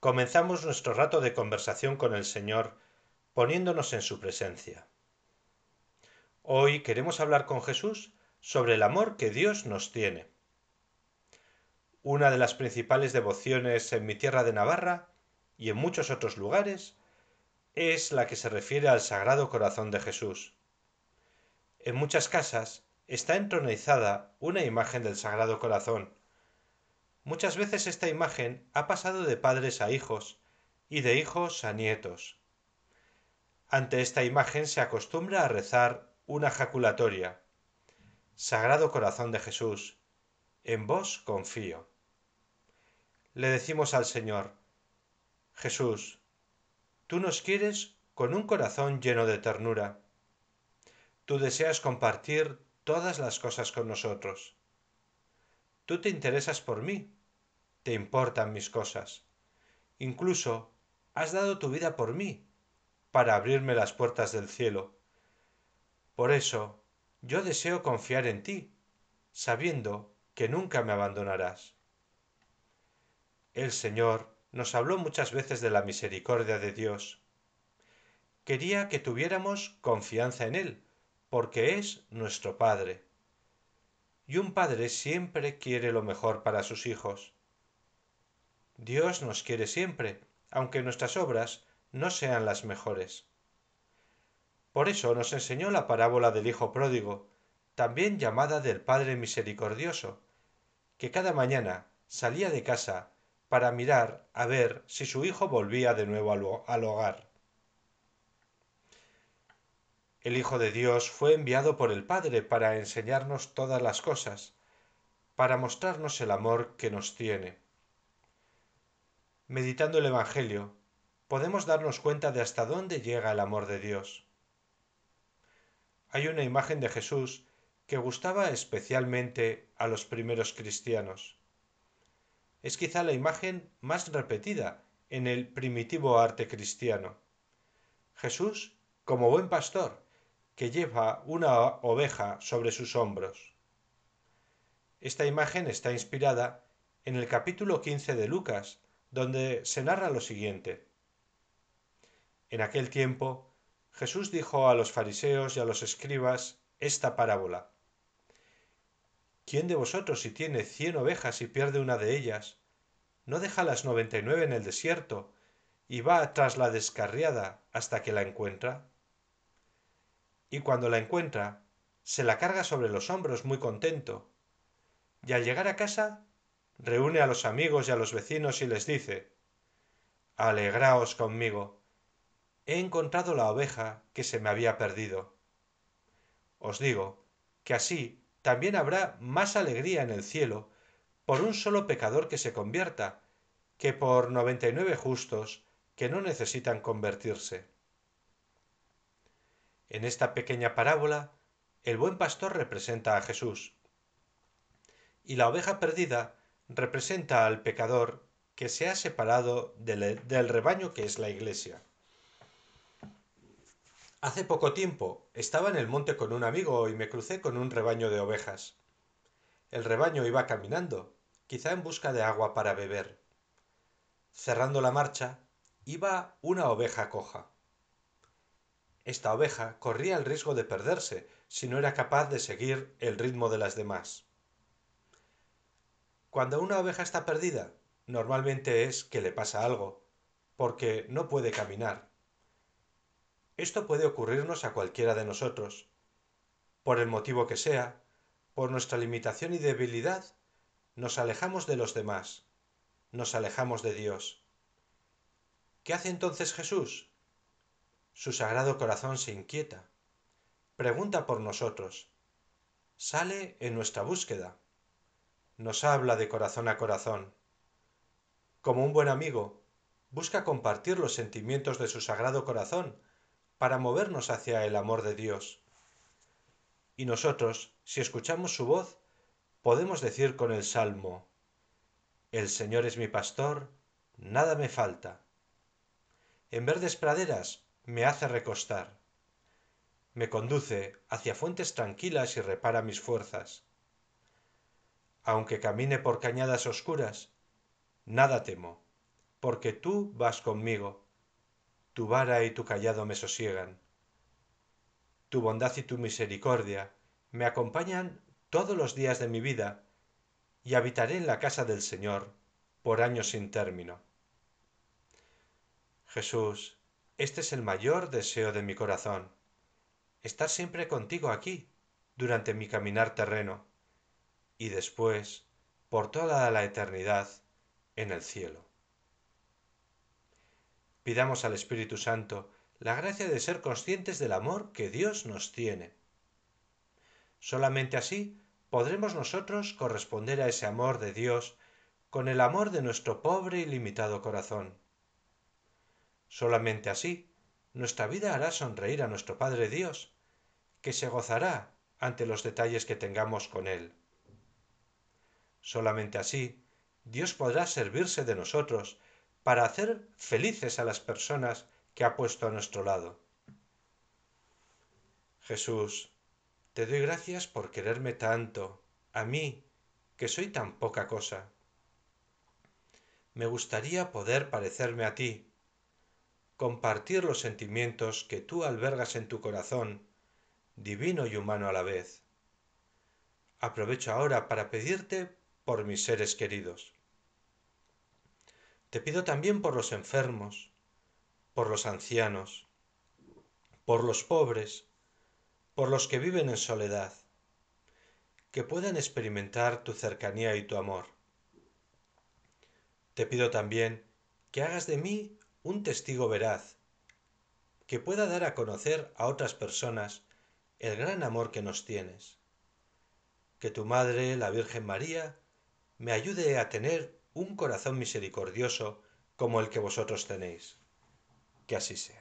comenzamos nuestro rato de conversación con el Señor poniéndonos en su presencia. Hoy queremos hablar con Jesús sobre el amor que Dios nos tiene. Una de las principales devociones en mi tierra de Navarra y en muchos otros lugares es la que se refiere al Sagrado Corazón de Jesús. En muchas casas está entronizada una imagen del Sagrado Corazón. Muchas veces esta imagen ha pasado de padres a hijos y de hijos a nietos. Ante esta imagen se acostumbra a rezar una jaculatoria. Sagrado Corazón de Jesús, en vos confío. Le decimos al Señor, Jesús, tú nos quieres con un corazón lleno de ternura. Tú deseas compartir todas las cosas con nosotros. Tú te interesas por mí, te importan mis cosas. Incluso has dado tu vida por mí, para abrirme las puertas del cielo por eso yo deseo confiar en ti, sabiendo que nunca me abandonarás. El Señor nos habló muchas veces de la misericordia de Dios. Quería que tuviéramos confianza en Él, porque es nuestro Padre. Y un Padre siempre quiere lo mejor para sus hijos. Dios nos quiere siempre, aunque nuestras obras no sean las mejores. Por eso nos enseñó la parábola del Hijo pródigo, también llamada del Padre Misericordioso, que cada mañana salía de casa para mirar a ver si su hijo volvía de nuevo al hogar. El Hijo de Dios fue enviado por el Padre para enseñarnos todas las cosas, para mostrarnos el amor que nos tiene. Meditando el Evangelio, podemos darnos cuenta de hasta dónde llega el amor de Dios hay una imagen de Jesús que gustaba especialmente a los primeros cristianos. Es quizá la imagen más repetida en el primitivo arte cristiano. Jesús como buen pastor que lleva una oveja sobre sus hombros. Esta imagen está inspirada en el capítulo 15 de Lucas, donde se narra lo siguiente. En aquel tiempo Jesús dijo a los fariseos y a los escribas esta parábola. ¿Quién de vosotros si tiene cien ovejas y pierde una de ellas, no deja las noventa y nueve en el desierto y va tras la descarriada hasta que la encuentra? Y cuando la encuentra, se la carga sobre los hombros muy contento, y al llegar a casa, reúne a los amigos y a los vecinos y les dice, Alegraos conmigo, he encontrado la oveja que se me había perdido. Os digo que así también habrá más alegría en el cielo por un solo pecador que se convierta, que por noventa y nueve justos que no necesitan convertirse. En esta pequeña parábola, el buen pastor representa a Jesús, y la oveja perdida representa al pecador que se ha separado del, rebaño que es la iglesia. Hace poco tiempo estaba en el monte con un amigo y me crucé con un rebaño de ovejas. El rebaño iba caminando, quizá en busca de agua para beber. Cerrando la marcha, iba una oveja coja. Esta oveja corría el riesgo de perderse si no era capaz de seguir el ritmo de las demás. Cuando una oveja está perdida, normalmente es que le pasa algo, porque no puede caminar esto puede ocurrirnos a cualquiera de nosotros. Por el motivo que sea, por nuestra limitación y debilidad, nos alejamos de los demás, nos alejamos de Dios. ¿Qué hace entonces Jesús? Su sagrado corazón se inquieta, pregunta por nosotros, sale en nuestra búsqueda, nos habla de corazón a corazón. Como un buen amigo, busca compartir los sentimientos de su sagrado corazón para movernos hacia el amor de Dios. Y nosotros, si escuchamos su voz, podemos decir con el Salmo, El Señor es mi pastor, nada me falta. En verdes praderas me hace recostar. Me conduce hacia fuentes tranquilas y repara mis fuerzas. Aunque camine por cañadas oscuras, nada temo, porque tú vas conmigo, tu vara y tu callado me sosiegan. Tu bondad y tu misericordia me acompañan todos los días de mi vida, y habitaré en la casa del Señor por años sin término. Jesús, este es el mayor deseo de mi corazón, estar siempre contigo aquí, durante mi caminar terreno, y después, por toda la eternidad, en el cielo. Pidamos al Espíritu Santo la gracia de ser conscientes del amor que Dios nos tiene. Solamente así podremos nosotros corresponder a ese amor de Dios con el amor de nuestro pobre y limitado corazón. Solamente así nuestra vida hará sonreír a nuestro Padre Dios, que se gozará ante los detalles que tengamos con Él. Solamente así Dios podrá servirse de nosotros para hacer felices a las personas que ha puesto a nuestro lado. Jesús, te doy gracias por quererme tanto, a mí, que soy tan poca cosa. Me gustaría poder parecerme a ti, compartir los sentimientos que tú albergas en tu corazón, divino y humano a la vez. Aprovecho ahora para pedirte por mis seres queridos. Te pido también por los enfermos, por los ancianos, por los pobres, por los que viven en soledad, que puedan experimentar tu cercanía y tu amor. Te pido también que hagas de mí un testigo veraz, que pueda dar a conocer a otras personas el gran amor que nos tienes. Que tu Madre, la Virgen María, me ayude a tener un corazón misericordioso como el que vosotros tenéis. Que así sea.